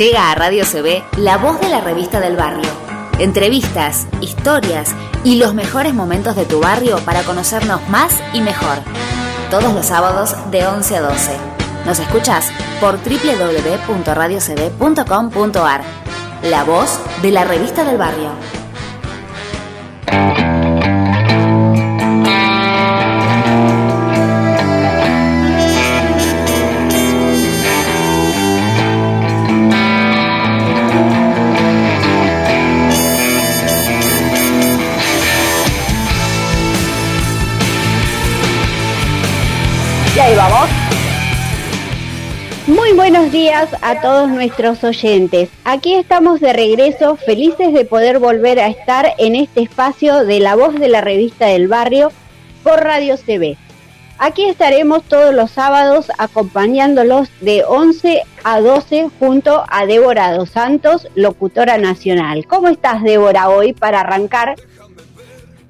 Llega a Radio CB la voz de la revista del barrio. Entrevistas, historias y los mejores momentos de tu barrio para conocernos más y mejor. Todos los sábados de 11 a 12. Nos escuchas por www.radiocb.com.ar. La voz de la revista del barrio. Días a todos nuestros oyentes. Aquí estamos de regreso, felices de poder volver a estar en este espacio de la voz de la revista del barrio por Radio CB. Aquí estaremos todos los sábados acompañándolos de 11 a 12 junto a Débora Dos Santos, locutora nacional. ¿Cómo estás, Débora, hoy para arrancar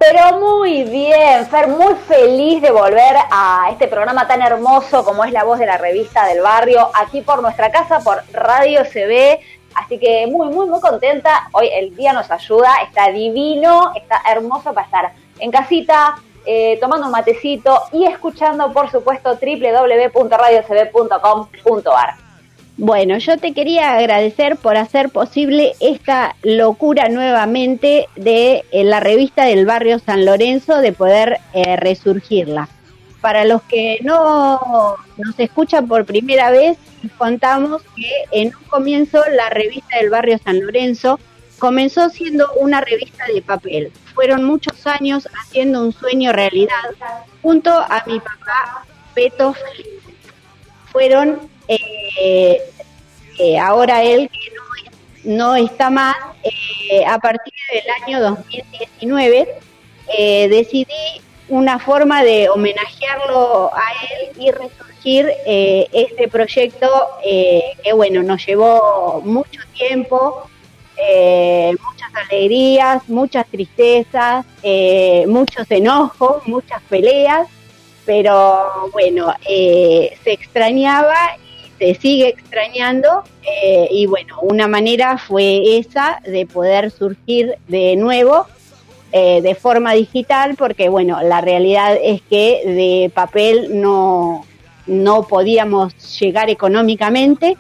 pero muy bien, Fer, muy feliz de volver a este programa tan hermoso como es La Voz de la Revista del Barrio, aquí por nuestra casa, por Radio CB. Así que muy, muy, muy contenta. Hoy el día nos ayuda, está divino, está hermoso para estar en casita, eh, tomando un matecito y escuchando, por supuesto, www.radiocb.com.ar. Bueno, yo te quería agradecer por hacer posible esta locura nuevamente de eh, la revista del barrio San Lorenzo, de poder eh, resurgirla. Para los que no nos escuchan por primera vez, contamos que en un comienzo la revista del barrio San Lorenzo comenzó siendo una revista de papel. Fueron muchos años haciendo un sueño realidad junto a mi papá Peto Fueron eh, eh, ahora él que no, está más, eh, a partir del año 2019 decidí una forma de homenajearlo a él y resurgir este proyecto que bueno, nos llevó mucho tiempo, muchas alegrías, muchas tristezas, muchos enojos, muchas peleas, pero bueno, se extrañaba se sigue extrañando eh, y bueno, una manera fue esa de poder surgir de nuevo eh, de forma digital porque bueno, la realidad es que de papel no, no podíamos llegar económicamente.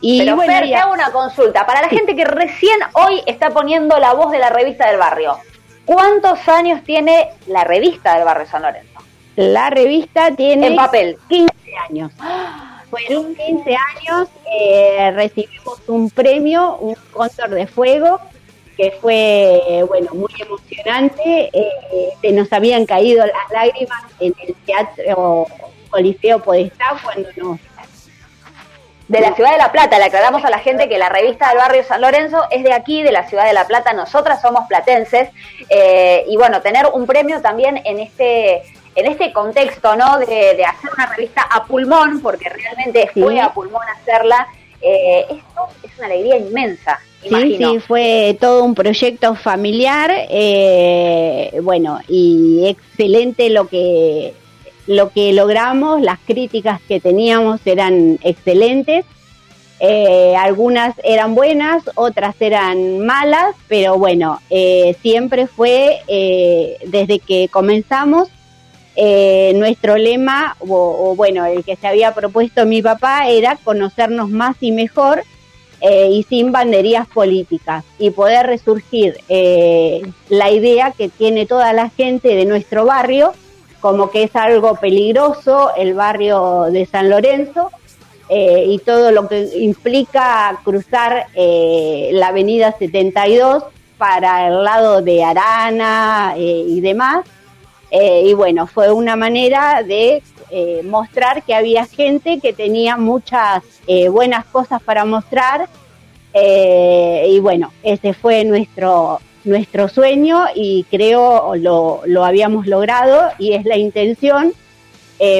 Y Pero bueno, Fer, te hago una consulta. Para la gente que recién hoy está poniendo la voz de la revista del barrio, ¿cuántos años tiene la revista del barrio San Lorenzo? La revista tiene... En papel. 15 años. ¡Ah! Fueron 15 años, eh, recibimos un premio, un cóndor de fuego, que fue, bueno, muy emocionante. Eh, se nos habían caído las lágrimas en el Teatro Coliseo Podestá cuando nos de la ciudad de La Plata. Le aclaramos a la gente que la revista del barrio San Lorenzo es de aquí, de la ciudad de La Plata. Nosotras somos platenses. Eh, y bueno, tener un premio también en este en este contexto, ¿no? De, hacer una revista a pulmón, porque realmente fue a pulmón hacerla, eh, esto es una alegría inmensa. Sí, sí, fue todo un proyecto familiar, eh, bueno, y excelente lo que lo que logramos, las críticas que teníamos eran excelentes. Eh, algunas eran buenas, otras eran malas, pero bueno, siempre fue desde que comenzamos eh, nuestro lema, o, bueno, el que se había propuesto mi papá, era conocernos más y mejor eh, y sin banderías políticas y poder resurgir eh, la idea que tiene toda la gente de nuestro barrio, como que es algo peligroso el barrio de San Lorenzo. y todo lo que implica cruzar la avenida 72 para el lado de Arana y demás, eh, y bueno, fue una manera de eh, mostrar que había gente que tenía muchas eh, buenas cosas para mostrar. y bueno, ese fue nuestro, nuestro sueño y creo lo, lo habíamos logrado y es la intención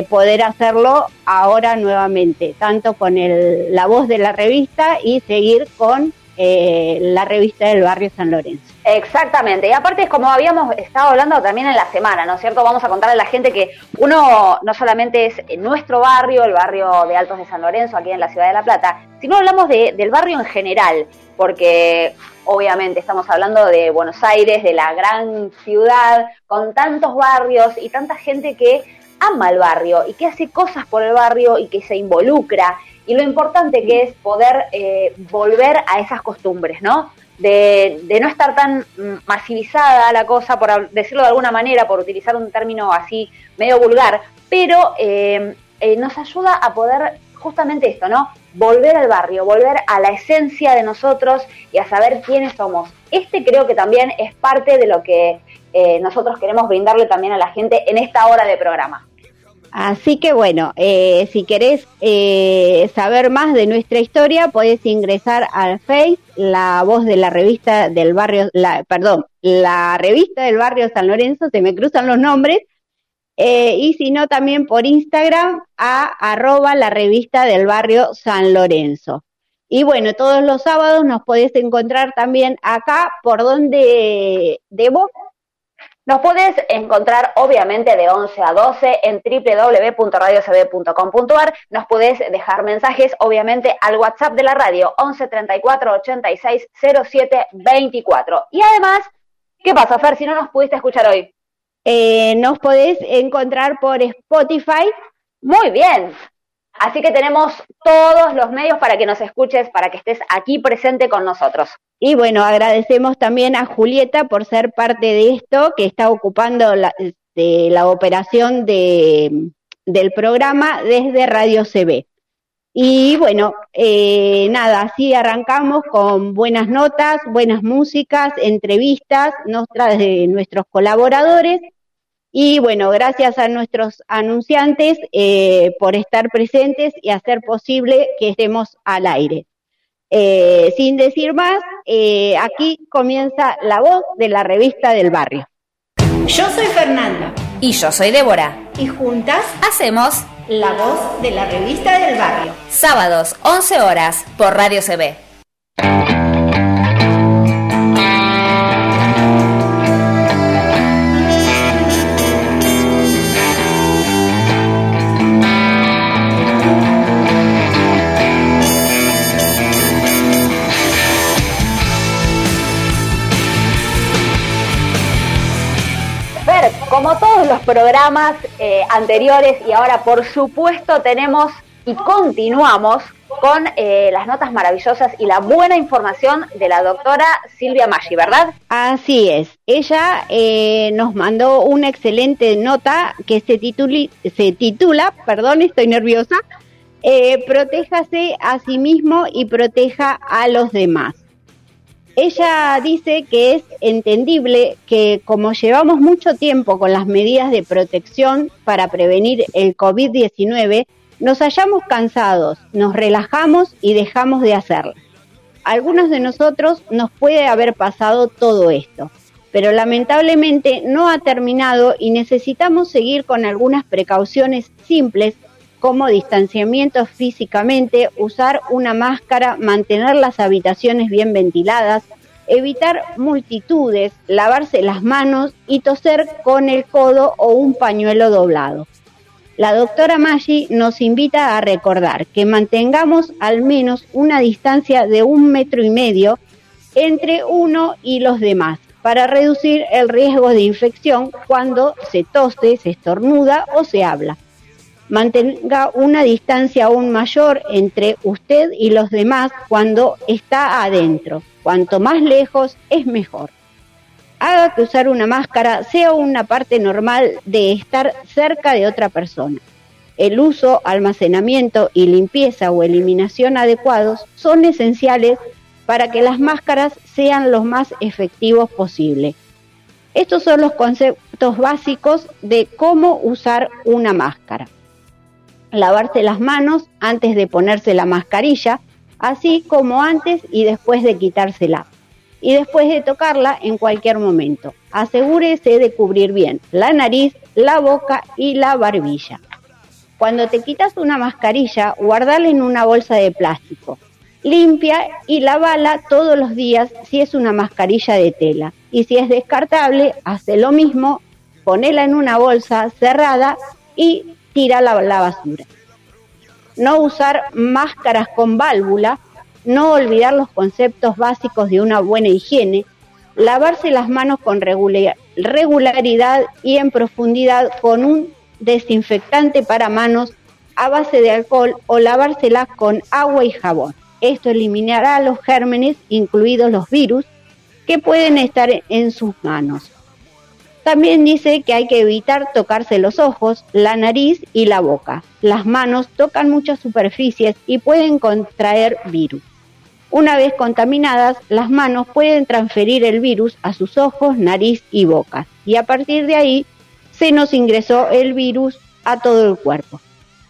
poder hacerlo ahora nuevamente, tanto con el, la voz de la revista y seguir con eh, la revista del barrio San Lorenzo. Exactamente, y aparte es como habíamos estado hablando también en la semana, ¿no es cierto? Vamos a contarle a la gente que uno no solamente es nuestro barrio, el barrio de Altos de San Lorenzo, aquí en la ciudad de La Plata, sino hablamos del barrio en general, porque obviamente estamos hablando de Buenos Aires, de la gran ciudad, con tantos barrios y tanta gente que ama el barrio y que hace cosas por el barrio y que se involucra. Y lo importante que es poder eh, volver a esas costumbres, ¿no? De, no estar tan masivizada la cosa, por decirlo de alguna manera, por utilizar un término así medio vulgar, pero eh, eh, nos ayuda a poder justamente esto, ¿no? Volver al barrio, volver a la esencia de nosotros y a saber quiénes somos. Este creo que también es parte de lo que eh, nosotros queremos brindarle también a la gente en esta hora de programa. Así que bueno, eh, si querés eh, saber más de nuestra historia, podés ingresar al Face, la voz de la revista del barrio, la, perdón, la revista del barrio San Lorenzo, se me cruzan los nombres, eh, y si no también por Instagram a arroba la revista del barrio San Lorenzo. Y bueno, todos los sábados nos podés encontrar también acá por donde de vos. Nos podés encontrar obviamente de 11 a 12 en www.radiocb.com.ar. Nos podés dejar mensajes obviamente al WhatsApp de la radio 11 34 86 07 24. Y además, ¿qué pasa, Fer, si no nos pudiste escuchar hoy? Eh, nos podés encontrar por Spotify. Muy bien. Así que tenemos todos los medios para que nos escuches, para que estés aquí presente con nosotros. Y bueno, agradecemos también a Julieta por ser parte de esto, que está ocupando la, operación de, del programa desde Radio CB. Y bueno, eh, nada, así arrancamos con buenas notas, buenas músicas, entrevistas, nuestras de nuestros colaboradores. Y bueno, gracias a nuestros anunciantes eh, por estar presentes y hacer posible que estemos al aire. Eh, sin decir más, aquí comienza la voz de la revista del barrio. Yo soy Fernanda. Y yo soy Débora. Y juntas hacemos la voz de la revista del barrio. Sábados, 11 horas, por Radio CB. Los programas eh, anteriores y ahora por supuesto tenemos y continuamos con eh, las notas maravillosas y la buena información de la doctora Silvia Maggi, ¿verdad? Así es. Ella eh, nos mandó una excelente nota que se, se titula, perdón, estoy nerviosa, Protéjase a sí mismo y proteja a los demás. Ella dice que es entendible que como llevamos mucho tiempo con las medidas de protección para prevenir el COVID-19, nos hayamos cansados, nos relajamos y dejamos de hacerlo. algunos de nosotros nos puede haber pasado todo esto, pero lamentablemente no ha terminado y necesitamos seguir con algunas precauciones simples como distanciamiento físicamente, usar una máscara, mantener las habitaciones bien ventiladas, evitar multitudes, lavarse las manos y toser con el codo o un pañuelo doblado. La doctora Maggi nos invita a recordar que mantengamos al menos una distancia de un metro y medio entre uno y los demás para reducir el riesgo de infección cuando se tose, se estornuda o se habla mantenga una distancia aún mayor entre usted y los demás cuando está adentro. Cuanto más lejos es mejor. Haga que usar una máscara sea una parte normal de estar cerca de otra persona. El uso, almacenamiento y limpieza o eliminación adecuados son esenciales para que las máscaras sean los más efectivos posible. Estos son los conceptos básicos de cómo usar una máscara lavarse las manos antes de ponerse la mascarilla, así como antes y después de quitársela. Y después de tocarla en cualquier momento. Asegúrese de cubrir bien la nariz, la boca y la barbilla. Cuando te quitas una mascarilla, guardala en una bolsa de plástico. Limpia y lavala todos los días si es una mascarilla de tela. Y si es descartable, hace lo mismo, ponela en una bolsa cerrada y tírala a la basura. No usar máscaras con válvula, no olvidar los conceptos básicos de una buena higiene, lavarse las manos con regularidad y en profundidad con un desinfectante para manos a base de alcohol o lavárselas con agua y jabón. Esto eliminará los gérmenes, incluidos los virus, que pueden estar en sus manos. También dice que hay que evitar tocarse los ojos, la nariz y la boca. Las manos tocan muchas superficies y pueden contraer virus. Una vez contaminadas, las manos pueden transferir el virus a sus ojos, nariz y boca. Y a partir de ahí se nos ingresó el virus a todo el cuerpo.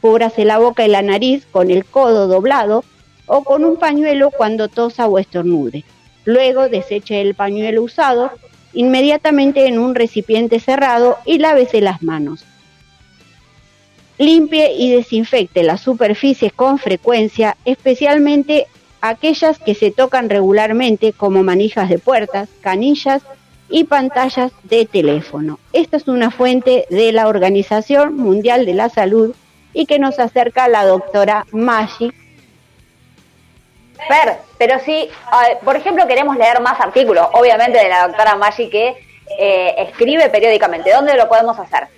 Cúbrase la boca y la nariz con el codo doblado o con un pañuelo cuando tosa o estornude. Luego deseche el pañuelo usado inmediatamente en un recipiente cerrado y lávese las manos. Limpie y desinfecte las superficies con frecuencia, especialmente aquellas que se tocan regularmente como manijas de puertas, canillas y pantallas de teléfono. Esta es una fuente de la Organización Mundial de la Salud y que nos acerca la doctora Maggi. Per, pero si, por ejemplo, queremos leer más artículos, obviamente de la doctora Maggi que eh, escribe periódicamente, ¿dónde lo podemos hacer?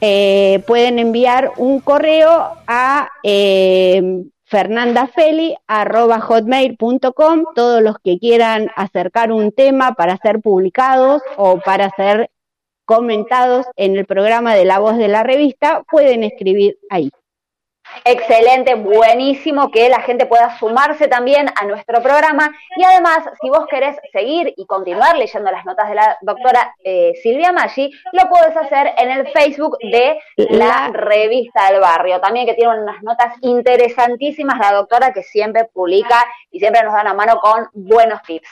Eh, pueden enviar un correo a eh, todos los que quieran acercar un tema para ser publicados o para ser comentados en el programa de La Voz de la Revista, pueden escribir ahí. Excelente, buenísimo que la gente pueda sumarse también a nuestro programa. Y además, si vos querés seguir y continuar leyendo las notas de la doctora eh, Silvia Maggi, lo puedes hacer en el Facebook de la revista del barrio. También que tiene unas notas interesantísimas la doctora que siempre publica y siempre nos da una mano con buenos tips.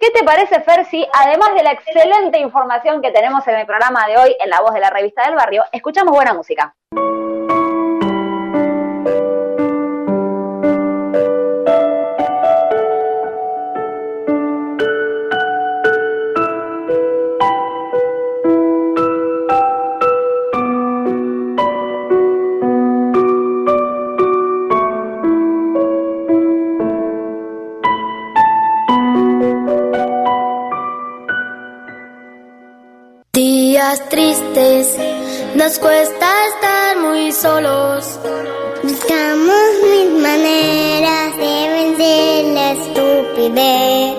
¿Qué te parece, Fer, si además de la excelente información que tenemos en el programa de hoy en la voz de la revista del barrio, escuchamos buena música? Tristes, nos cuesta estar muy solos. Buscamos mil maneras de vencer la estupidez.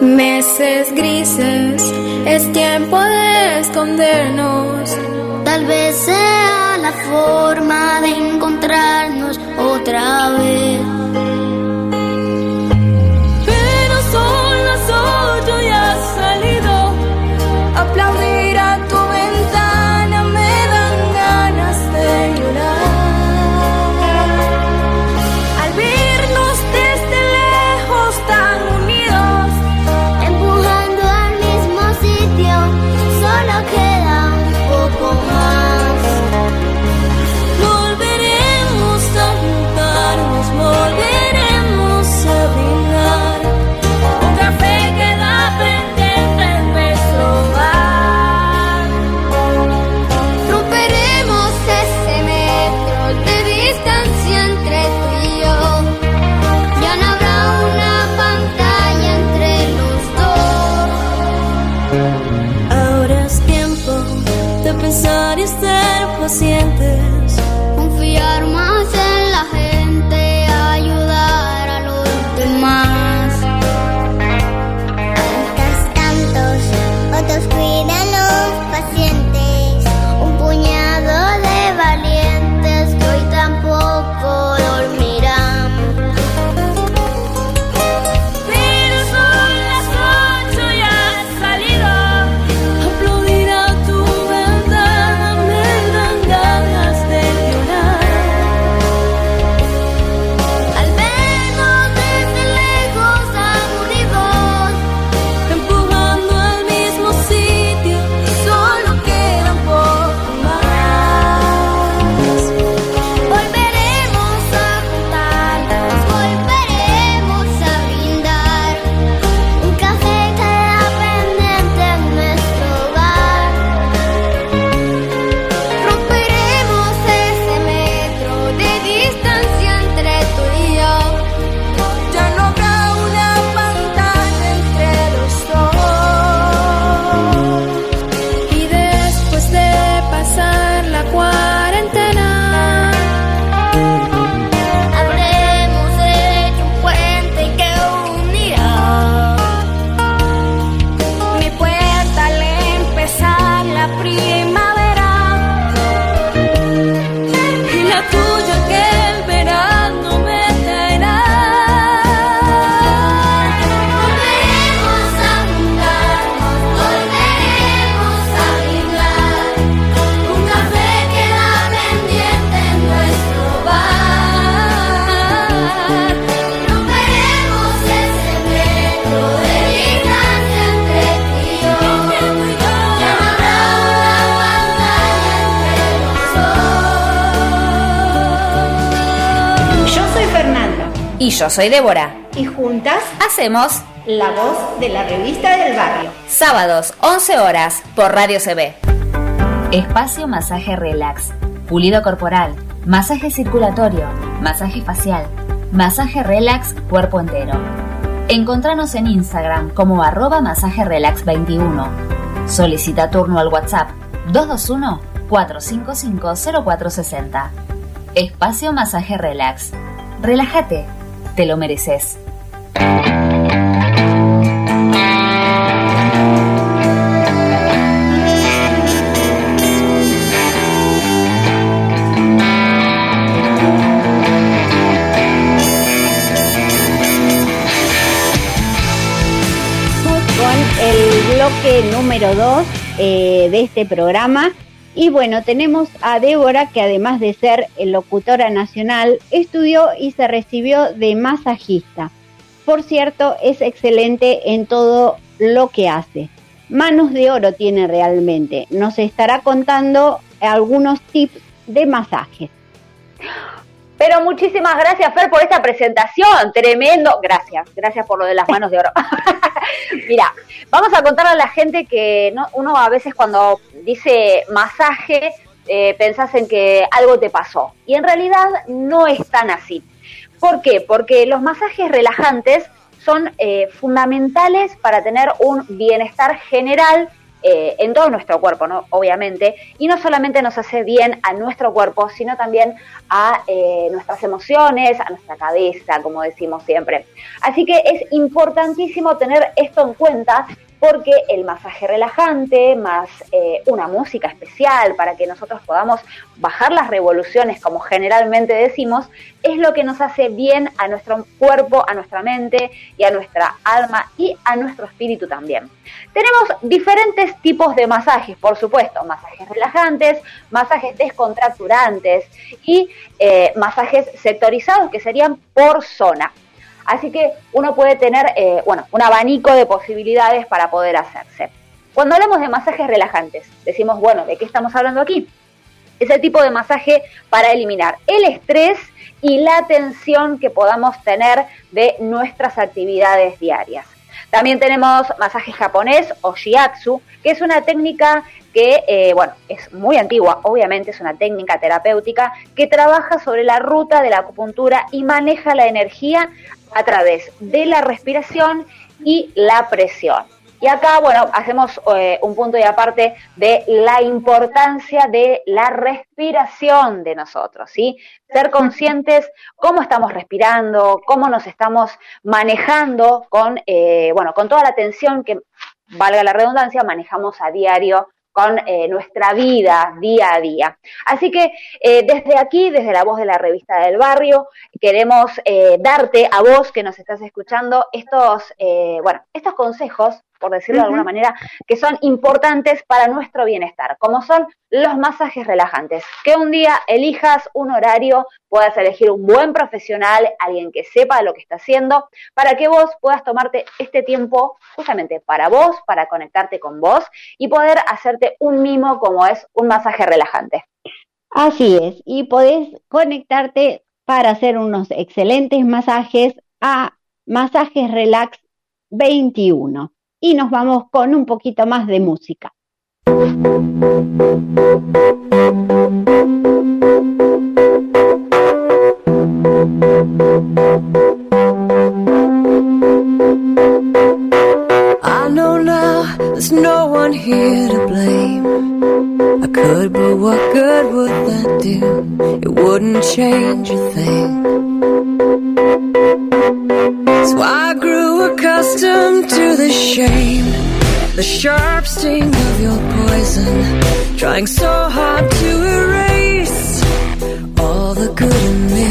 Meses grises, es tiempo de escondernos. Tal vez sea la forma de encontrarnos otra vez. Yo soy Débora. Y juntas hacemos La Voz de la Revista del Barrio. Sábados, 11 horas, por Radio CB. Espacio Masaje Relax. Pulido corporal, masaje circulatorio, masaje facial, masaje relax cuerpo entero. Encontranos en Instagram como arroba masaje relax 21. Solicita turno al WhatsApp 221 455 0460. Espacio Masaje Relax. Relájate, te lo mereces. con el bloque número 2 eh, de este programa. Y bueno, tenemos a Débora, que además de ser locutora nacional, estudió y se recibió de masajista. Por cierto, es excelente en todo lo que hace. Manos de oro tiene realmente. Nos estará contando algunos tips de masajes. Pero muchísimas gracias, Fer, por esta presentación. Tremendo. Gracias, gracias por lo de las manos de oro. Mira, vamos a contarle a la gente que uno a veces cuando dice masaje, eh, pensás en que algo te pasó. Y en realidad no es tan así. ¿Por qué? Porque los masajes relajantes son eh, fundamentales para tener un bienestar general eh, en todo nuestro cuerpo, ¿no? obviamente, y no solamente nos hace bien a nuestro cuerpo, sino también a eh, nuestras emociones, a nuestra cabeza, como decimos siempre. Así que es importantísimo tener esto en cuenta porque el masaje relajante, más eh, una música especial para que nosotros podamos bajar las revoluciones, como generalmente decimos, es lo que nos hace bien a nuestro cuerpo, a nuestra mente y a nuestra alma y a nuestro espíritu también. Tenemos diferentes tipos de masajes, por supuesto, masajes relajantes, masajes descontracturantes y eh, masajes sectorizados que serían por zona. Así que uno puede tener, eh, bueno, un abanico de posibilidades para poder hacerse. Cuando hablamos de masajes relajantes, decimos, bueno, ¿de qué estamos hablando aquí? Es el tipo de masaje para eliminar el estrés y la tensión que podamos tener de nuestras actividades diarias. También tenemos masaje japonés o shiatsu, que es una técnica que, eh, bueno, es muy antigua, obviamente es una técnica terapéutica que trabaja sobre la ruta de la acupuntura y maneja la energía a través de la respiración y la presión. Y acá, bueno, hacemos eh, un punto y aparte de la importancia de la respiración de nosotros, ¿sí? Ser conscientes cómo estamos respirando, cómo nos estamos manejando con, eh, bueno, con toda la tensión que, valga la redundancia, manejamos a diario con eh, nuestra vida día a día. Así que eh, desde aquí, desde la voz de la revista del barrio, queremos eh, darte a vos que nos estás escuchando estos, bueno, estos consejos por decirlo de alguna manera, que son importantes para nuestro bienestar, como son los masajes relajantes. Que un día elijas un horario, puedas elegir un buen profesional, alguien que sepa lo que está haciendo, para que vos puedas tomarte este tiempo justamente para vos, para conectarte con vos y poder hacerte un mimo como es un masaje relajante. Así es, y podés conectarte para hacer unos excelentes masajes a Masajes Relax 21 y nos vamos con un poquito más de música. I know now there's no one here to blame. Could, but what good would that do? It wouldn't change a thing. So I grew accustomed to the shame, the sharp sting of your poison, trying so hard to erase all the good in me.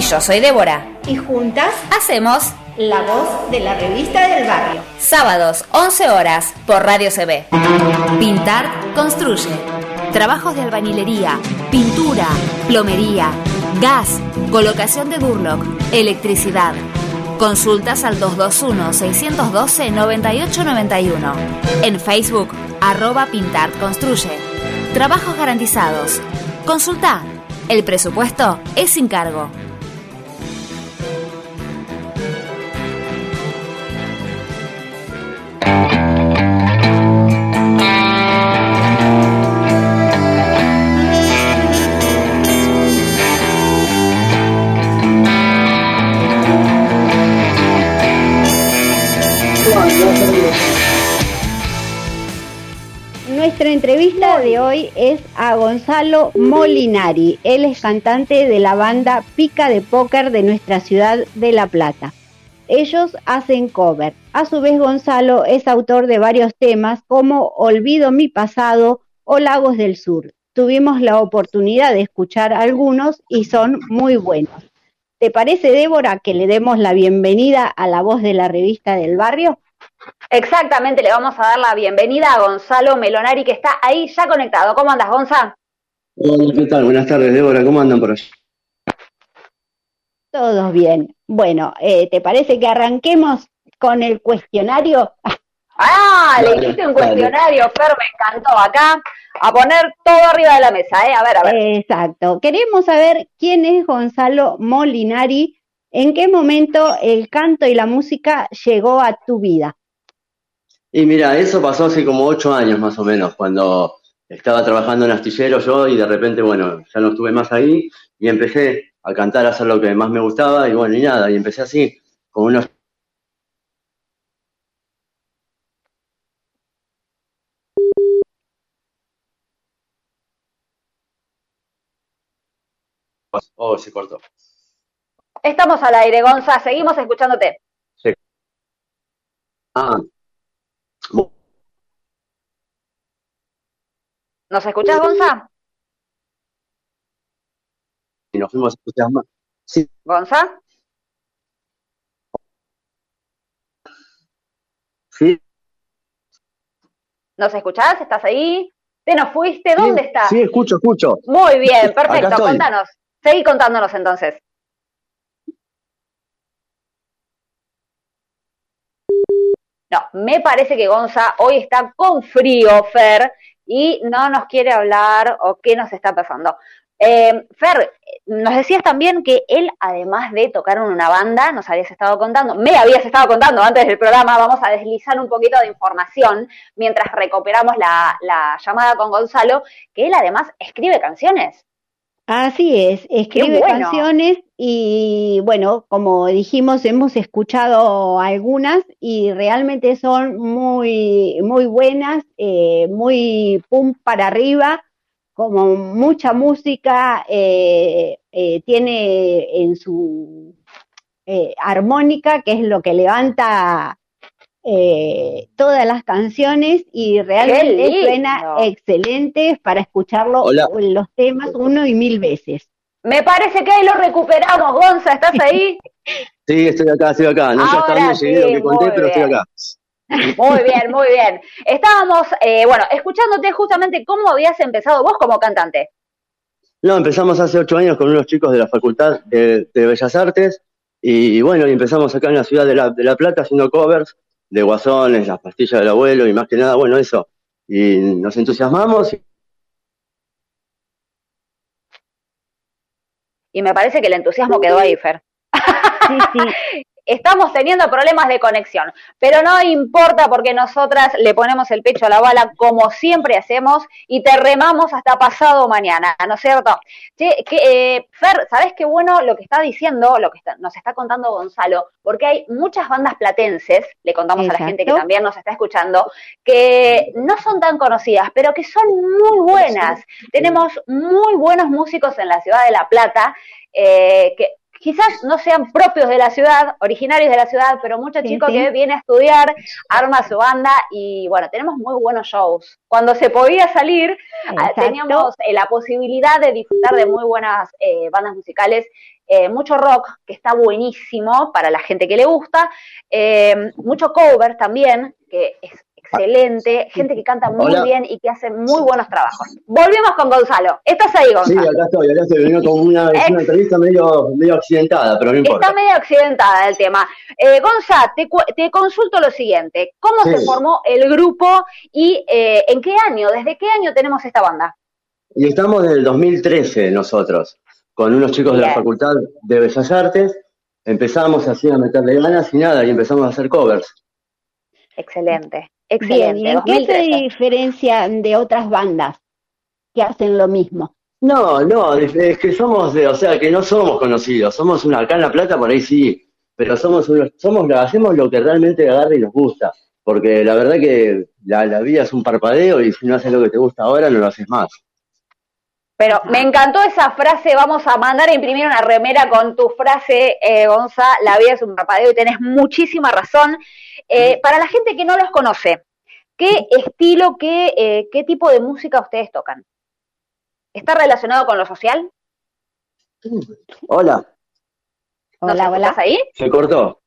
Y yo soy Débora. y juntas Hacemos la voz de la revista del barrio. sábados 11 horas por Radio CB. Pintar construye. Trabajos de albañilería, pintura, plomería, gas, colocación de Durlock, electricidad. Consultas al 221-612-9891. En Facebook, arroba Pintar Construye. Trabajos garantizados. Consulta. El presupuesto es sin cargo. Nuestra entrevista de hoy es a Gonzalo Molinari. Él es cantante de la banda Pica de Póker de nuestra ciudad de La Plata. Ellos hacen cover. A su vez, Gonzalo es autor de varios temas como Olvido mi pasado o Lagos del Sur. Tuvimos la oportunidad de escuchar algunos y son muy buenos. ¿Te parece, Débora, que le demos la bienvenida a la voz de la revista del barrio? Exactamente, le vamos a dar la bienvenida a Gonzalo Melonari, que está ahí ya conectado. ¿Cómo andas, Gonza? Hola, ¿qué tal? Buenas tardes, Débora. ¿Cómo andan por allá? Todos bien. Bueno, eh, ¿te parece que arranquemos con el cuestionario? Ah, le hiciste un dale. cuestionario, Fer, me encantó. Acá, a poner todo arriba de la mesa, ¿eh? A ver, a ver. Exacto. Queremos saber quién es Gonzalo Molinari, en qué momento el canto y la música llegó a tu vida. Y mira, eso pasó hace como ocho años más o menos, cuando estaba trabajando en astillero yo y de repente, bueno, ya no estuve más ahí y empecé a cantar, a hacer lo que más me gustaba y bueno, y nada, y empecé así, con unos... Oh, se cortó. Estamos al aire, Gonza, seguimos escuchándote. Ah, bu- ¿Nos escuchás, Gonza? y nos fuimos a escuchar más. Sí, ¿Gonza? sí, ¿Nos escuchás? ¿Estás ahí? ¿Te nos fuiste? ¿Dónde sí, estás? Sí, escucho, escucho. Muy bien, perfecto, contanos. Seguí contándonos entonces. No, me parece que Gonza hoy está con frío, Fer, y no nos quiere hablar o qué nos está pasando. Eh, Fer, nos decías también que él, además de tocar en una banda, nos habías estado contando, me habías estado contando antes del programa, vamos a deslizar un poquito de información mientras recuperamos la llamada con Gonzalo, que él además escribe canciones. Así es, escribe bueno. canciones y bueno, como dijimos, hemos escuchado algunas y realmente son muy, muy buenas, eh, muy pum para arriba, como mucha música, eh, eh, tiene en su armónica, que es lo que levanta eh, todas las canciones y realmente suena excelente para escucharlo Hola. los temas uno y mil veces. Me parece que ahí lo recuperamos, Gonza, ¿estás ahí? Sí, estoy acá, estoy acá. No sé hasta llegué, sí, lo que conté, muy pero estoy bien. acá. Muy bien, muy bien. Estábamos, eh, bueno, escuchándote justamente cómo habías empezado vos como cantante. No, empezamos hace ocho años con unos chicos de la Facultad de, de Bellas Artes Y bueno, y empezamos acá en la ciudad de La, de la Plata haciendo covers de Guasones, las pastillas del abuelo y más que nada, bueno, eso. Y nos entusiasmamos Y me parece que el entusiasmo quedó ahí, Fer. Sí, sí. Estamos teniendo problemas de conexión, pero no importa porque nosotras le ponemos el pecho a la bala como siempre hacemos y te remamos hasta pasado mañana, ¿no es cierto? Che, que, eh, Fer, ¿sabes qué bueno lo que está diciendo, lo que está- nos está contando Gonzalo? Porque hay muchas bandas platenses, le contamos a la gente que también nos está escuchando, que no son tan conocidas, pero que son muy buenas. Tenemos muy buenos músicos en la ciudad de La Plata, eh, que quizás no sean propios de la ciudad, originarios de la ciudad, pero mucho Sí, chico sí. que viene a estudiar, arma su banda y bueno, tenemos muy buenos shows. Cuando se podía salir, ah, Exacto. teníamos eh, la posibilidad de disfrutar de muy buenas eh, bandas musicales, eh, mucho rock, que está buenísimo para la gente que le gusta, mucho cover también, que es excelente, gente que canta muy Hola. bien y que hace muy buenos trabajos. Volvemos con Gonzalo. ¿Estás ahí, Sí, Gonzalo? acá estoy, acá estoy. Vino con una, entrevista medio, medio accidentada, pero no importa. Está medio accidentada el tema. Eh, Gonza, te, te consulto lo siguiente. ¿Cómo Sí. se formó el grupo y eh, en qué año, desde qué año tenemos esta banda? Y estamos desde el 2013 nosotros, con unos chicos de la. Facultad de Bellas Artes. Empezamos así a meterle ganas y nada, y empezamos a hacer covers. Excelente, excelente. ¿y en qué se 2013. diferencian de otras bandas que hacen lo mismo? No, no, es es que somos de, o sea, que no somos conocidos, somos una, acá en La Plata por ahí sí, pero somos unos, somos, hacemos lo que realmente agarra y nos gusta, porque la verdad que la, la vida es un parpadeo y si no haces lo que te gusta ahora, no lo haces más. Pero me encantó esa frase, vamos a mandar a imprimir una remera con tu frase, eh, Gonza, la vida es un parpadeo y tenés muchísima razón. Eh, para la gente que no los conoce, ¿qué estilo, qué, eh, qué tipo de música ustedes tocan? ¿Está relacionado con lo social? Hola, ¿Nos Hola, hola. escuchás ahí? ¿se cortó?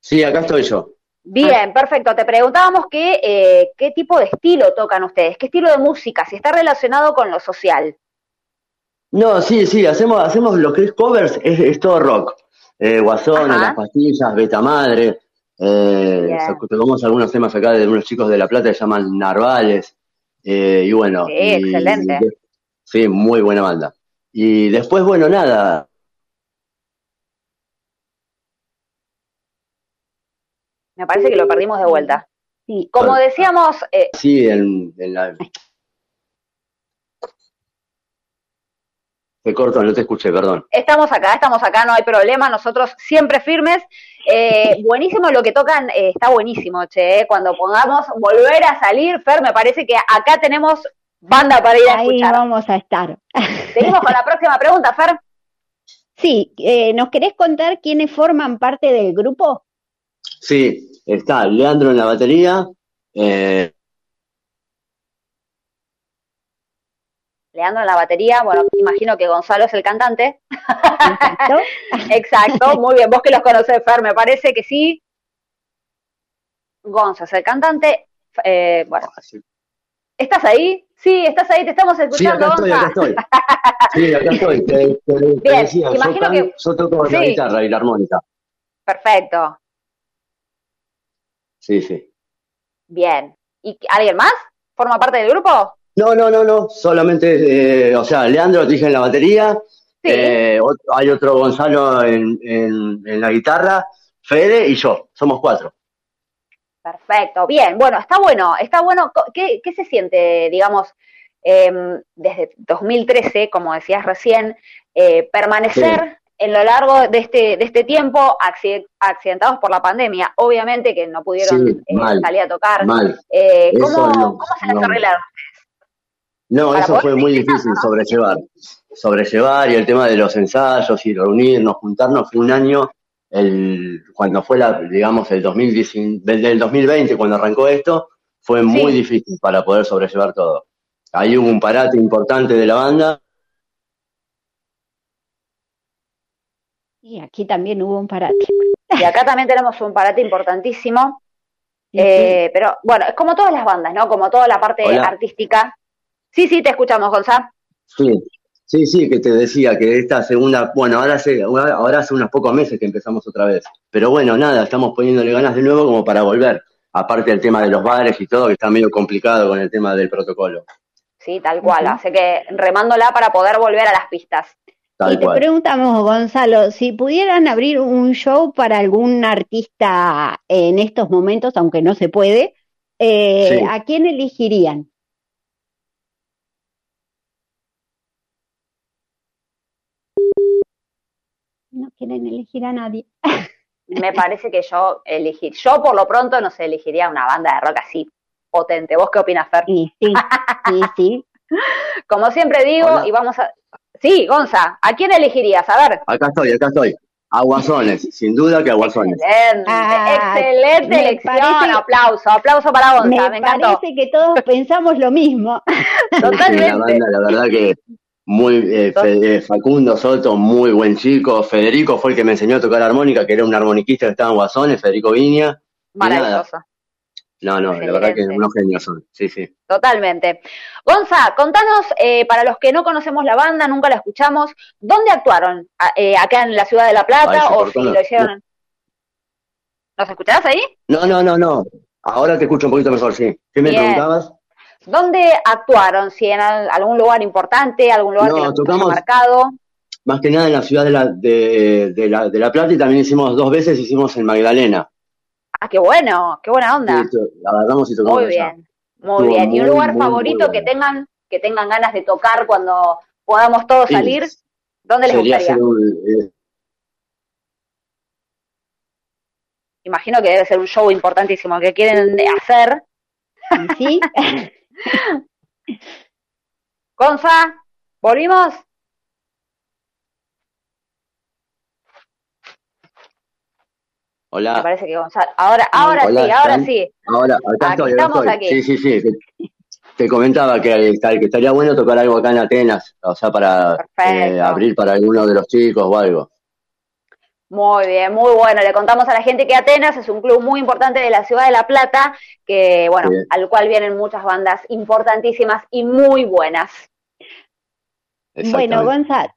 Sí, acá estoy yo. Bien, perfecto. Te preguntábamos qué, eh, qué tipo de estilo tocan ustedes, qué estilo de música, si está relacionado con lo social. No, sí, sí, hacemos, hacemos lo que es covers, es, es todo rock. Eh, Guasones, Ajá. Las Pastillas, Beta Madre. Eh, sac- tocamos algunos temas acá de unos chicos de La Plata que se llaman Narvales. eh, y bueno. Sí, y- excelente. sí, muy buena banda. Y después, bueno, nada. Me parece que lo perdimos de vuelta. Sí, Como decíamos, eh, Sí, en, en la. Se cortó, no te escuché, perdón. estamos acá, estamos acá, no hay problema, nosotros siempre firmes. Eh, buenísimo lo que tocan, eh, está buenísimo, che. eh. Cuando podamos volver a salir, Fer, me parece que acá tenemos banda para ir a ahí escuchar. vamos a estar. Seguimos con la próxima pregunta, Fer. Sí, eh, ¿nos querés contar quiénes forman parte del grupo? Sí, está Leandro en la batería. eh, Leandro en la batería, bueno, imagino que Gonzalo es el cantante. Exacto. Exacto, muy bien, vos que los conocés, Fer, me parece que sí. Gonzalo es el cantante. Eh, bueno, ¿estás ahí? Sí, estás ahí, te estamos Sí, escuchando, acá estoy, Gonza. acá estoy. Sí, acá estoy. Te, te- te Bien, decía, yo, imagino can- que- yo toco la sí. guitarra y la armónica. Perfecto, Sí, sí. bien. ¿Y alguien más? ¿Forma parte del grupo? No, no, no, no. Solamente, eh, o sea, Leandro te dije en la batería. Sí. eh, hay otro Gonzalo en, en, en la guitarra. Fede y yo. Somos cuatro. Perfecto, bien, bueno, está bueno, está bueno. ¿Qué, qué se siente, digamos, em, desde 2013, como decías recién, eh, permanecer en lo largo de este, de este tiempo acci- accidentados por la pandemia? Obviamente que no pudieron Sí, eh, salir a tocar. Mal. Eh, ¿cómo, no- ¿Cómo se les no. arreglaron? No, eso fue muy difícil ¿no? sobrellevar. Sobrellevar y el tema de los ensayos y reunirnos, juntarnos, fue un año, el, cuando fue la, digamos, el 2019, del del 2020, cuando arrancó esto, fue muy Sí. difícil para poder sobrellevar todo. Ahí hubo un parate importante de la banda. Y aquí también hubo un parate. Y acá también tenemos un parate importantísimo. Eh, pero bueno, es como todas las bandas, ¿no? Como toda la parte Hola. artística. Sí, sí, te escuchamos, Gonzalo. Sí, Sí, sí, que te decía que esta segunda, bueno, ahora hace, ahora hace unos pocos meses que empezamos otra vez. Pero bueno, nada, estamos poniéndole ganas de nuevo como para volver. Aparte del tema de los bares y todo, que está medio complicado con el tema del protocolo. Sí, tal cual. Así que remándola para poder volver a las pistas. y te preguntamos, Gonzalo, si pudieran abrir un show para algún artista en estos momentos, aunque no se puede, eh, ¿a quién elegirían? No quieren elegir a nadie. Me parece que yo elegir, yo por lo pronto no sé, elegiría una banda de rock así potente. ¿Vos qué opinas, Fer? Sí, sí, sí, Como siempre digo, y vamos a... Sí, Gonza, ¿a quién elegirías? A ver. Acá estoy, acá estoy. Aguazones, sin duda que Aguazones. Excelente, ah, excelente elección. aplauso, aplauso para Gonza, me, me parece que todos pensamos lo mismo. Totalmente. la, banda, la verdad que muy eh, eh, Facundo Soto, muy buen chico. Federico fue el que me enseñó a tocar armónica, que era un armoniquista que estaba en Guasones, Federico Viña. Maravilloso. No, no, la verdad que unos genios son, sí, sí. Totalmente. Gonza, contanos, eh, para los que no conocemos la banda, nunca la escuchamos, ¿dónde actuaron? ¿Acá en la ciudad de La Plata o si lo hicieron? ¿Nos escuchás ahí? No, no, no, no. Ahora te escucho un poquito mejor, sí. ¿Qué me preguntabas? ¿Dónde actuaron? ¿Si en algún lugar importante, algún lugar que nos haya marcado? Más que nada en la ciudad de la, de, de, la, de la Plata y también hicimos dos veces, hicimos en Magdalena. Ah, qué bueno, qué buena onda. y tocamos Muy bien, muy bien. ¿Y un lugar favorito que tengan que tengan ganas de tocar cuando podamos todos salir? ¿Dónde les gustaría? Eh, Imagino que debe ser un show importantísimo que quieren hacer. Sí. Gonza, ¿volvimos? Hola. Me parece que Gonzalo. Ahora, ahora sí, ahora sí. Ahora, acá estoy, estamos Aquí. Sí, sí, sí. Te, comentaba que, que, estaría bueno tocar algo acá en Atenas, o sea, para eh, abrir para alguno de los chicos o algo. Muy bien, muy bueno. Le contamos a la gente que Atenas es un club muy importante de la ciudad de La Plata, que bueno, al cual vienen muchas bandas importantísimas y muy buenas. Bueno, Gonzalo,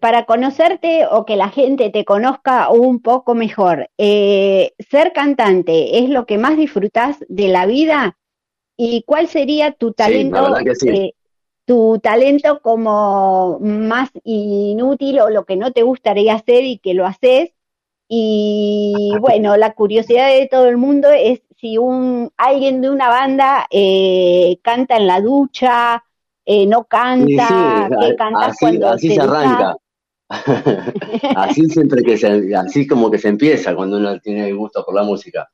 para conocerte o que la gente te conozca un poco mejor, eh, ser cantante es lo que más disfrutas de la vida y cuál sería tu talento eh, tu talento como más inútil o lo que no te gustaría hacer y que lo haces. Y bueno, la curiosidad de todo el mundo es si un alguien de una banda eh, canta en la ducha, eh, no canta, canta así, cuando así se, arranca. así siempre que se, así como que se empieza cuando uno tiene gusto por la música.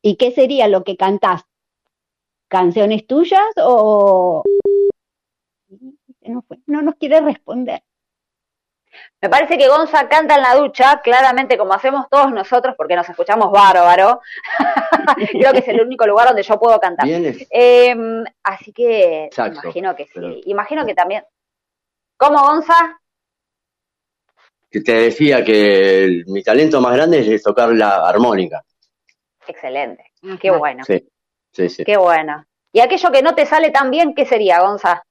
¿Y qué sería lo que cantás? ¿Canciones tuyas o, no, no nos quiere responder. Me parece que Gonza canta en la ducha, claramente como hacemos todos nosotros, porque nos escuchamos bárbaro. Creo que es el único lugar donde yo puedo cantar. Em, así que imagino que sí. Imagino que también. ¿Cómo, Gonza? Que te decía que mi talento más grande es tocar la armónica. Excelente. Qué bueno. Sí, sí, sí. Qué bueno. ¿Y aquello que no te sale tan bien, qué sería, Gonza?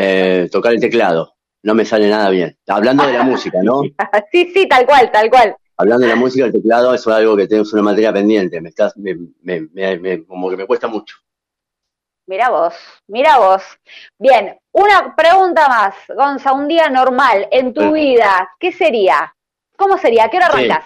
Eh, tocar el teclado. No me sale nada bien. Hablando de la música, ¿no? sí, sí, tal cual, tal cual. Hablando de la música, el teclado es algo que tengo una materia pendiente. Me estás, me, me, como que me cuesta mucho. Mira vos, mira vos. Bien, una pregunta más, Gonza, un día normal en tu vida, ¿qué sería? ¿Cómo sería? qué hora arrancas?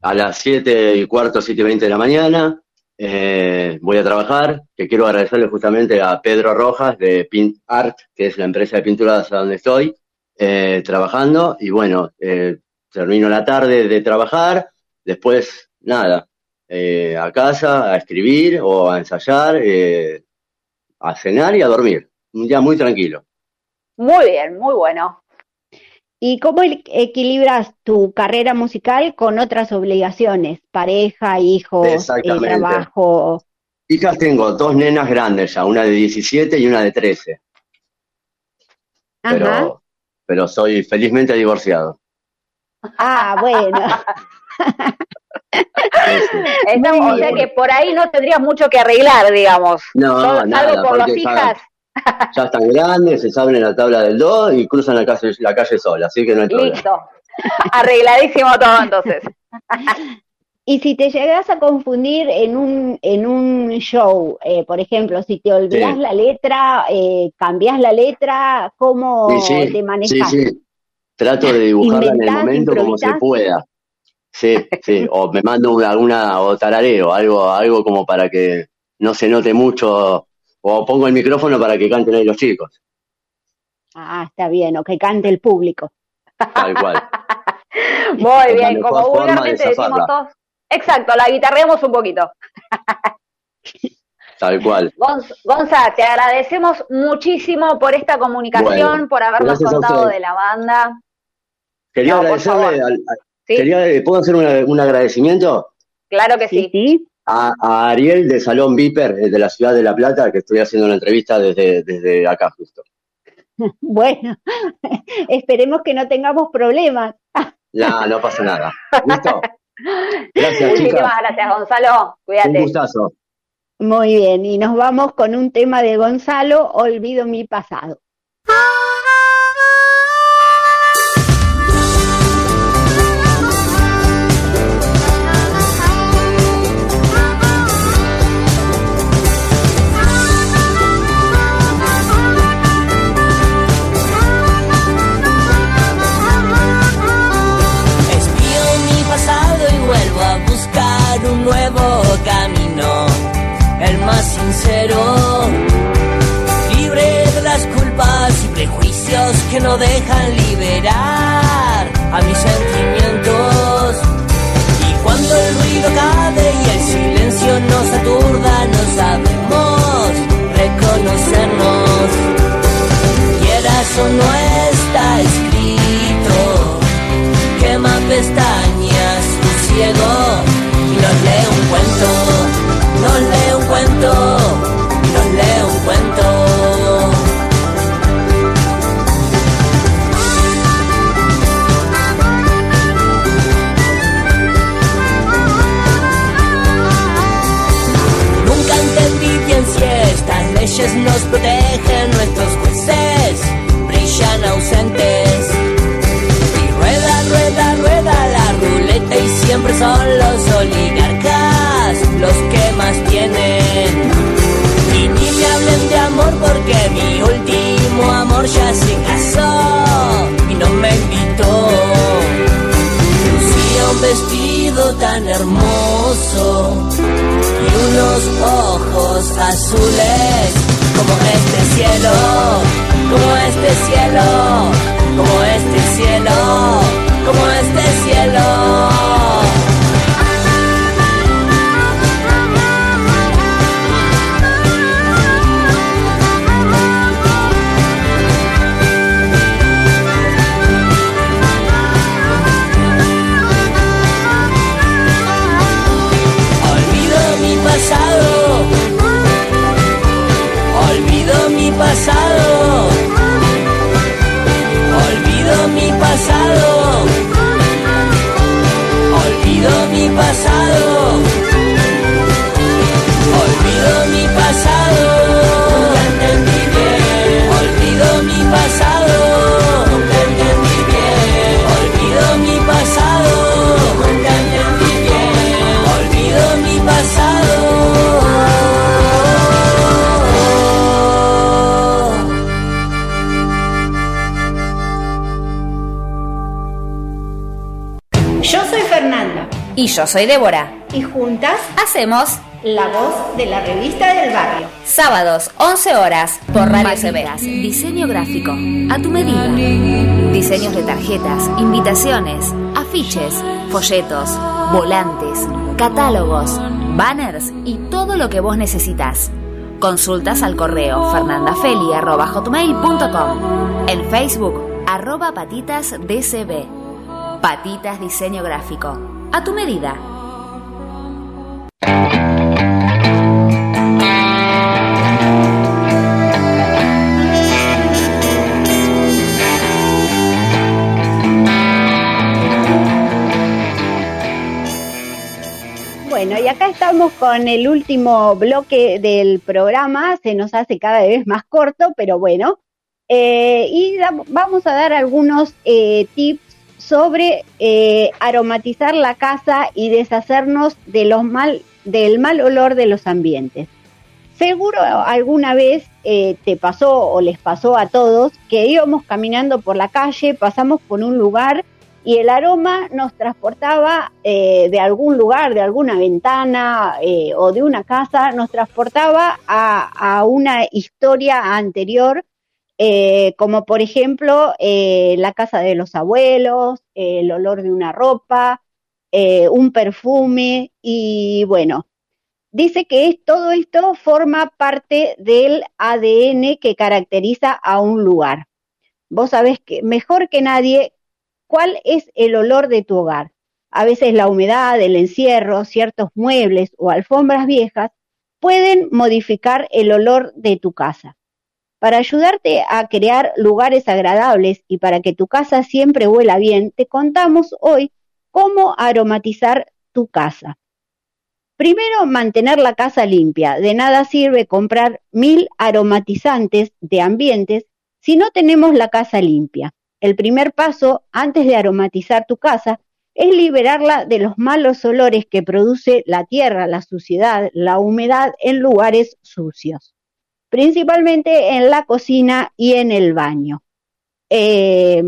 A las siete y cuarto, siete y veinte de la mañana, eh, voy a trabajar, que quiero agradecerle justamente a Pedro Rojas de Pint Art, que es la empresa de pinturas donde estoy eh, trabajando, y bueno, eh, termino la tarde de trabajar, después nada, a casa, a escribir o a ensayar, a cenar y a dormir. Un día muy tranquilo. Muy bien, muy bueno. ¿Y cómo equilibras tu carrera musical con otras obligaciones? Pareja, hijos, trabajo. Hijas tengo, dos nenas grandes ya, una de 17 y una de 13. Pero, pero soy felizmente divorciado. Ah, bueno. o sea que por ahí no tendrías mucho que arreglar, digamos. No, Algo por las hijas. Ya están grandes, se saben la tabla del 2 y cruzan la calle, la calle sola, así que no hay problema. Listo. Arregladísimo todo entonces. Y si te llegas a confundir en un, en un show, eh, por ejemplo, si te olvidas Sí. la letra, eh, cambias la letra, ¿cómo Sí, sí, te manejas? Sí, sí. Trato de dibujarla en el momento como se pueda. Sí, sí. O me mando una, alguna, o tarareo, algo, algo como para que no se note mucho. O pongo el micrófono para que canten ahí los chicos. Ah, está bien, o que cante el público. Tal cual. Muy bien, como forma de vulgarmente decimos todos. Exacto, la guitarreamos un poquito. Tal cual. Gonz- Gonza, te agradecemos muchísimo por esta comunicación, Bueno, por habernos contado de la banda. Quería No, agradecerle, al- al- ¿sí? quería, ¿puedo hacer una- un agradecimiento? Claro que sí. sí. A, a Ariel de Salón Viper, eh, de la ciudad de La Plata, que estoy haciendo una entrevista desde, desde acá justo. Bueno, esperemos que no tengamos problemas. No, no pasa nada. ¿Listo? Gracias, chicas. Muchísimas gracias, Gonzalo. Un Cuídate. gustazo. Muy bien, y nos vamos con un tema de Gonzalo, Olvido mi pasado. Dejan liberar a mis sentimientos. Y cuando el ruido cae y el silencio nos aturda, no sabemos reconocernos. Quieras o no está escrito quema pestañas, tu ciego, y nos lee un cuento, nos lee un cuento, nos protegen, nuestros jueces brillan ausentes. Y rueda, rueda, rueda la ruleta y siempre son los oligarcas los que más tienen. Y ni me hablen de amor porque mi último amor ya se casó y no me invitó. Lucía un vestido tan hermoso y unos ojos azules como este cielo, como este cielo, como este cielo, como este cielo. Yo soy Débora. y juntas Hacemos la voz de la revista del barrio. sábados 11 horas por Radio CB. Diseño gráfico. A tu medida. Diseños de tarjetas, invitaciones, afiches, folletos, volantes, catálogos, banners y todo lo que vos necesitas. Consultas al correo fernandafeli.com. En Facebook, arroba patitasdcb. Patitas Diseño Gráfico. A tu medida. Bueno, y acá estamos con el último bloque del programa, se nos hace cada vez más corto, pero bueno, eh, y vamos a dar algunos eh, tips sobre eh, aromatizar la casa y deshacernos de los mal, del mal olor de los ambientes. Seguro alguna vez te pasó o les pasó a todos que íbamos caminando por la calle, pasamos por un lugar y el aroma nos transportaba de algún lugar, de alguna ventana o de una casa, nos transportaba a, a una historia anterior eh, como por ejemplo eh, la casa de los abuelos, el olor de una ropa, eh, un perfume y bueno, dice que todo esto forma parte del ADN que caracteriza a un lugar. Vos sabés que mejor que nadie cuál es el olor de tu hogar. A veces la humedad, el encierro, ciertos muebles o alfombras viejas pueden modificar el olor de tu casa. Para ayudarte a crear lugares agradables y para que tu casa siempre huela bien, te contamos hoy cómo aromatizar tu casa. Primero, mantener la casa limpia. De nada sirve comprar mil aromatizantes de ambientes si no tenemos la casa limpia. El primer paso antes de aromatizar tu casa es liberarla de los malos olores que produce la tierra, la suciedad, la humedad en lugares sucios principalmente en la cocina y en el baño. Eh,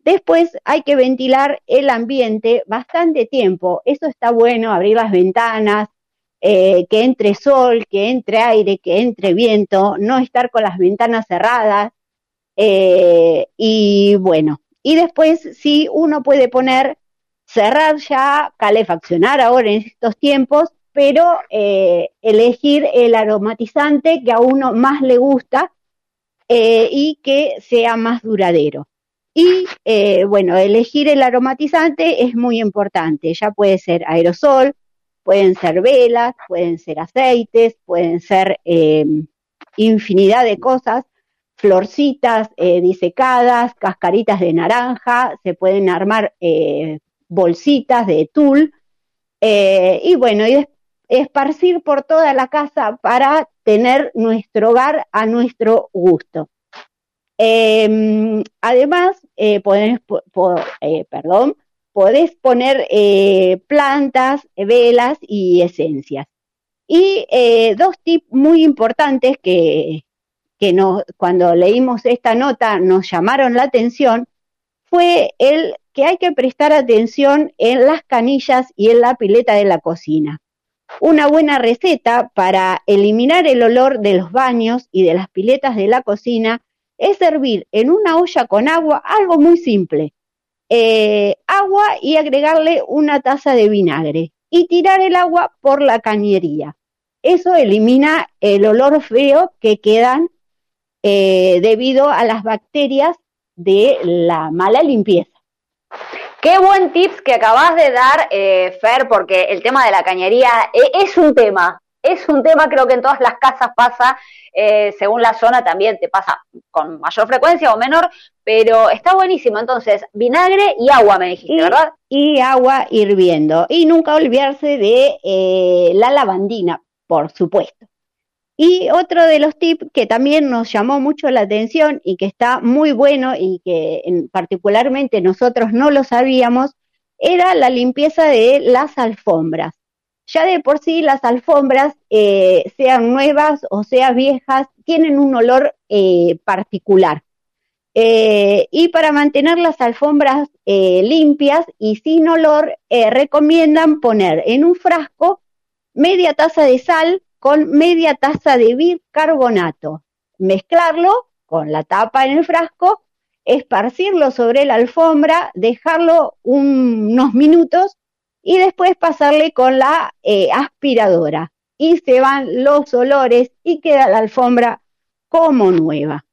después hay que ventilar el ambiente bastante tiempo. Eso está bueno, abrir las ventanas, eh, que entre sol, que entre aire, que entre viento, no estar con las ventanas cerradas. Eh, y bueno, y después si uno puede poner, cerrar ya, calefaccionar ahora en estos tiempos, pero eh, elegir el aromatizante que a uno más le gusta eh, y que sea más duradero. Y eh, bueno, elegir el aromatizante es muy importante. Ya puede ser aerosol, pueden ser velas, pueden ser aceites, pueden ser infinidad de cosas, florcitas disecadas, cascaritas de naranja, se pueden armar bolsitas de tul. y bueno, y esparcir por toda la casa para tener nuestro hogar a nuestro gusto. Em, además, eh, podés, eh, perdón, poner eh, plantas, velas y esencias. Y dos tips muy importantes que, que cuando leímos esta nota nos llamaron la atención fue el que hay que prestar atención en las canillas y en la pileta de la cocina. Una buena receta para eliminar el olor de los baños y de las piletas de la cocina es servir en una olla con agua algo muy simple. Eh, agua y agregarle una taza de vinagre y tirar el agua por la cañería. Eso elimina el olor feo que quedan eh, debido a las bacterias de la mala limpieza. Qué buen tips que acabas de dar, eh, Fer, porque el tema de la cañería eh, es un tema, es un tema, creo que en todas las casas pasa, eh, según la zona también te pasa con mayor frecuencia o menor, pero está buenísimo. Entonces, vinagre y agua, me dijiste, ¿verdad? Y agua hirviendo. Y nunca olvidarse de la lavandina, por supuesto. Y otro de los tips que también nos llamó mucho la atención y que está muy bueno y que particularmente nosotros no lo sabíamos, era la limpieza de las alfombras. Ya de por sí las alfombras, eh, sean nuevas o sean viejas, tienen un olor eh, particular. Eh, y para mantener las alfombras limpias y sin olor, recomiendan poner en un frasco media taza de sal con media taza de bicarbonato, mezclarlo con la tapa en el frasco, esparcirlo sobre la alfombra, dejarlo unos minutos y después pasarle con la eh, aspiradora. Y se van los olores y queda la alfombra como nueva.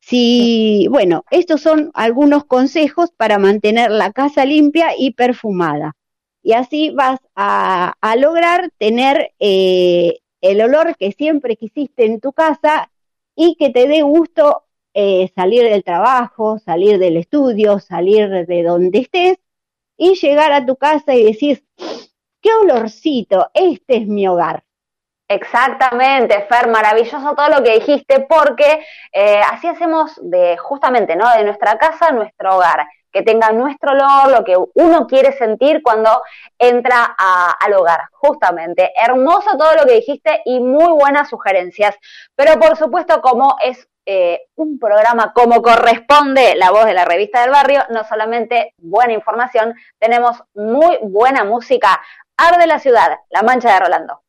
Si, bueno, estos son algunos consejos para mantener la casa limpia y perfumada. Y así vas a, lograr tener eh, el olor que siempre quisiste en tu casa y que te dé gusto eh, salir del trabajo, salir del estudio, salir de donde estés y llegar a tu casa y decir, qué olorcito, este es mi hogar. Exactamente, Fer, maravilloso todo lo que dijiste, porque eh, así hacemos de justamente, ¿no? De nuestra casa nuestro hogar que tenga nuestro olor, lo que uno quiere sentir cuando entra al hogar. Justamente, hermoso todo lo que dijiste y muy buenas sugerencias. Pero por supuesto, como es eh, un programa como corresponde la voz de la revista del barrio, no solamente buena información, tenemos muy buena música. Arde la ciudad, La Mancha de Rolando.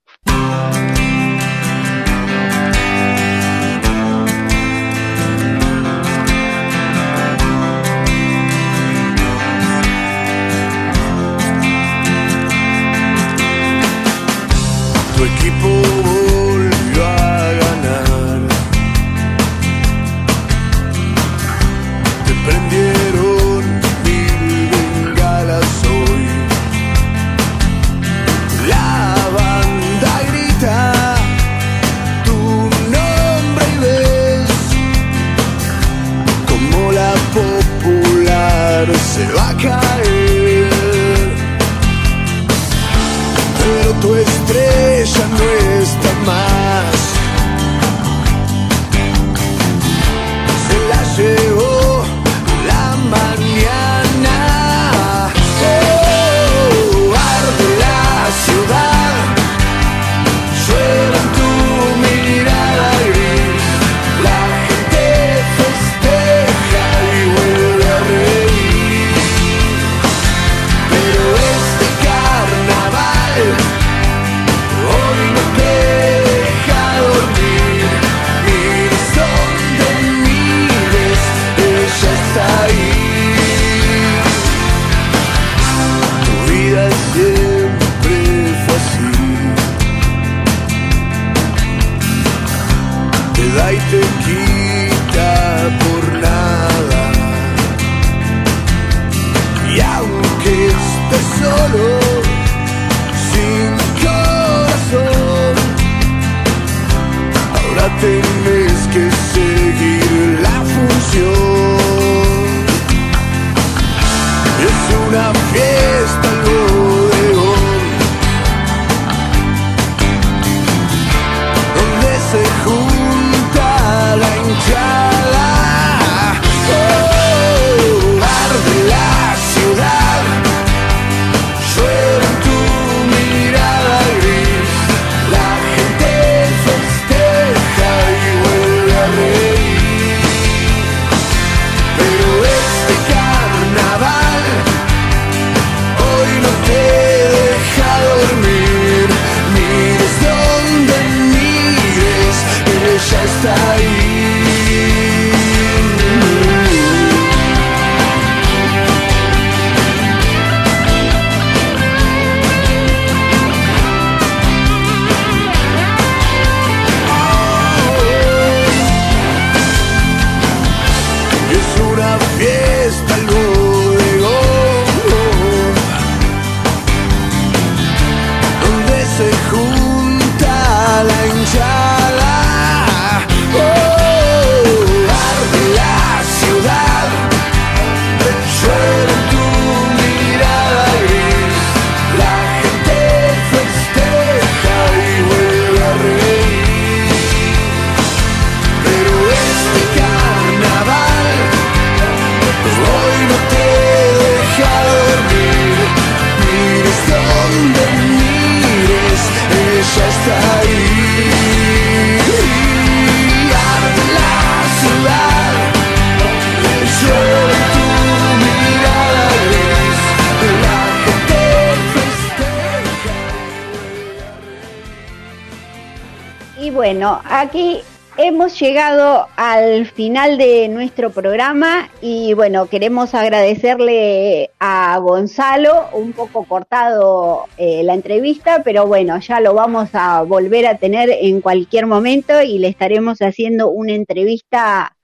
bueno, aquí hemos llegado al final de nuestro programa y bueno, queremos agradecerle a Gonzalo, un poco cortado eh, la entrevista, pero bueno, ya lo vamos a volver a tener en cualquier momento y le estaremos haciendo una entrevista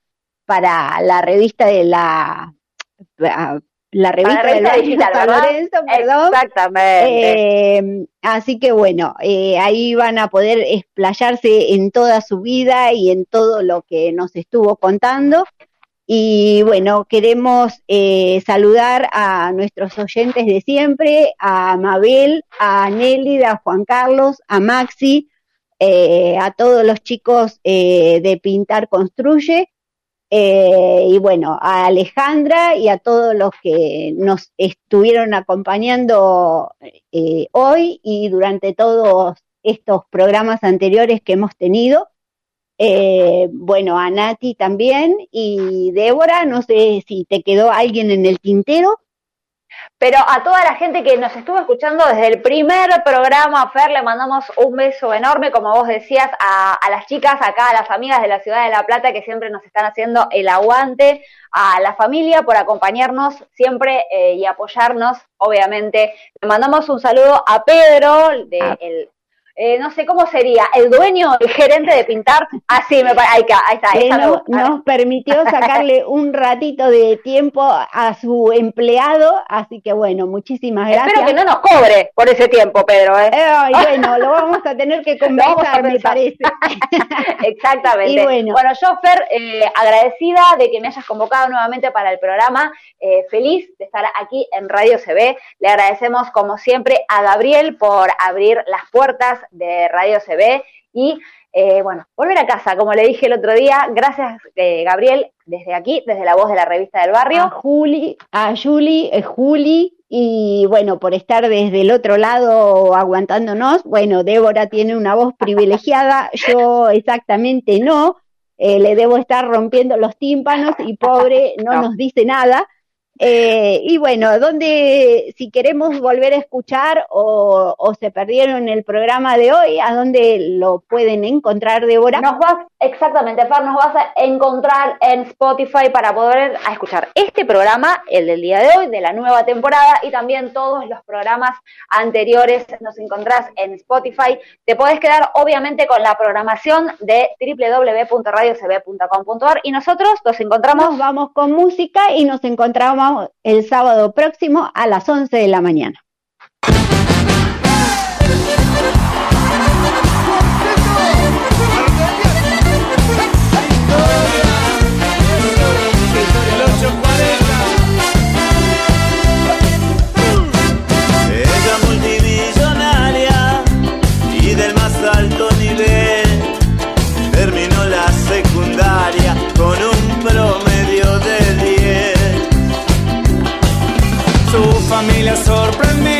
para la revista de la la revista de la digital, Lorenzo, perdón. Exactamente. Eh, así que bueno, eh, ahí van a poder explayarse en toda su vida y en todo lo que nos estuvo contando. Y bueno, queremos eh, saludar a nuestros oyentes de siempre, a Mabel, a Nélida, a Juan Carlos, a Maxi, eh, a todos los chicos de Pintar Construye eh, y bueno, a Alejandra y a todos los que nos estuvieron acompañando eh, hoy y durante todos estos programas anteriores que hemos tenido. Eh, bueno, a Nati también y Débora, no sé si te quedó alguien en el tintero. Pero a toda la gente que nos estuvo escuchando desde el primer programa, Fer, le mandamos un beso enorme, como vos decías, a, a, las chicas acá, a las amigas de la ciudad de La Plata que siempre nos están haciendo el aguante, a la familia por acompañarnos siempre eh, y apoyarnos, obviamente. Le mandamos un saludo a Pedro, de, el, eh, no sé cómo sería, el dueño, el gerente de pintar, así me ahí, ahí está. Eh, no, nos permitió sacarle un ratito de tiempo a su empleado, así que bueno, muchísimas gracias. Espero que no nos cobre por ese tiempo, Pedro. ¿eh? eh bueno, lo vamos a tener que conversar, me parece. Exactamente. Y bueno. bueno, yo, Fer, eh, agradecida de que me hayas convocado nuevamente para el programa, feliz de estar aquí en Radio CB. Le agradecemos, como siempre, a Gabriel por abrir las puertas de Radio CB y eh, bueno, volver a casa, como le dije el otro día. Gracias, eh, Gabriel, desde aquí, desde la voz de la revista del barrio. A Juli, a Juli, eh, Juli, y bueno, por estar desde el otro lado aguantándonos. Bueno, Débora tiene una voz privilegiada, yo exactamente no. le debo estar rompiendo los tímpanos y pobre no, no. nos dice nada. Eh, y bueno, donde si queremos volver a escuchar o, o, se perdieron el programa de hoy, ¿a dónde lo pueden encontrar, Débora? Nos vas, exactamente, Fer, nos vas a encontrar en Spotify para poder escuchar este programa, el del día de hoy, de la nueva temporada, y también todos los programas anteriores nos encontrás en Spotify. Te podés quedar, obviamente, con la programación de www.radiocb.com.ar y nosotros nos encontramos... Nos vamos con música y nos encontramos el sábado próximo a las 11 de la mañana. Familia sorprendida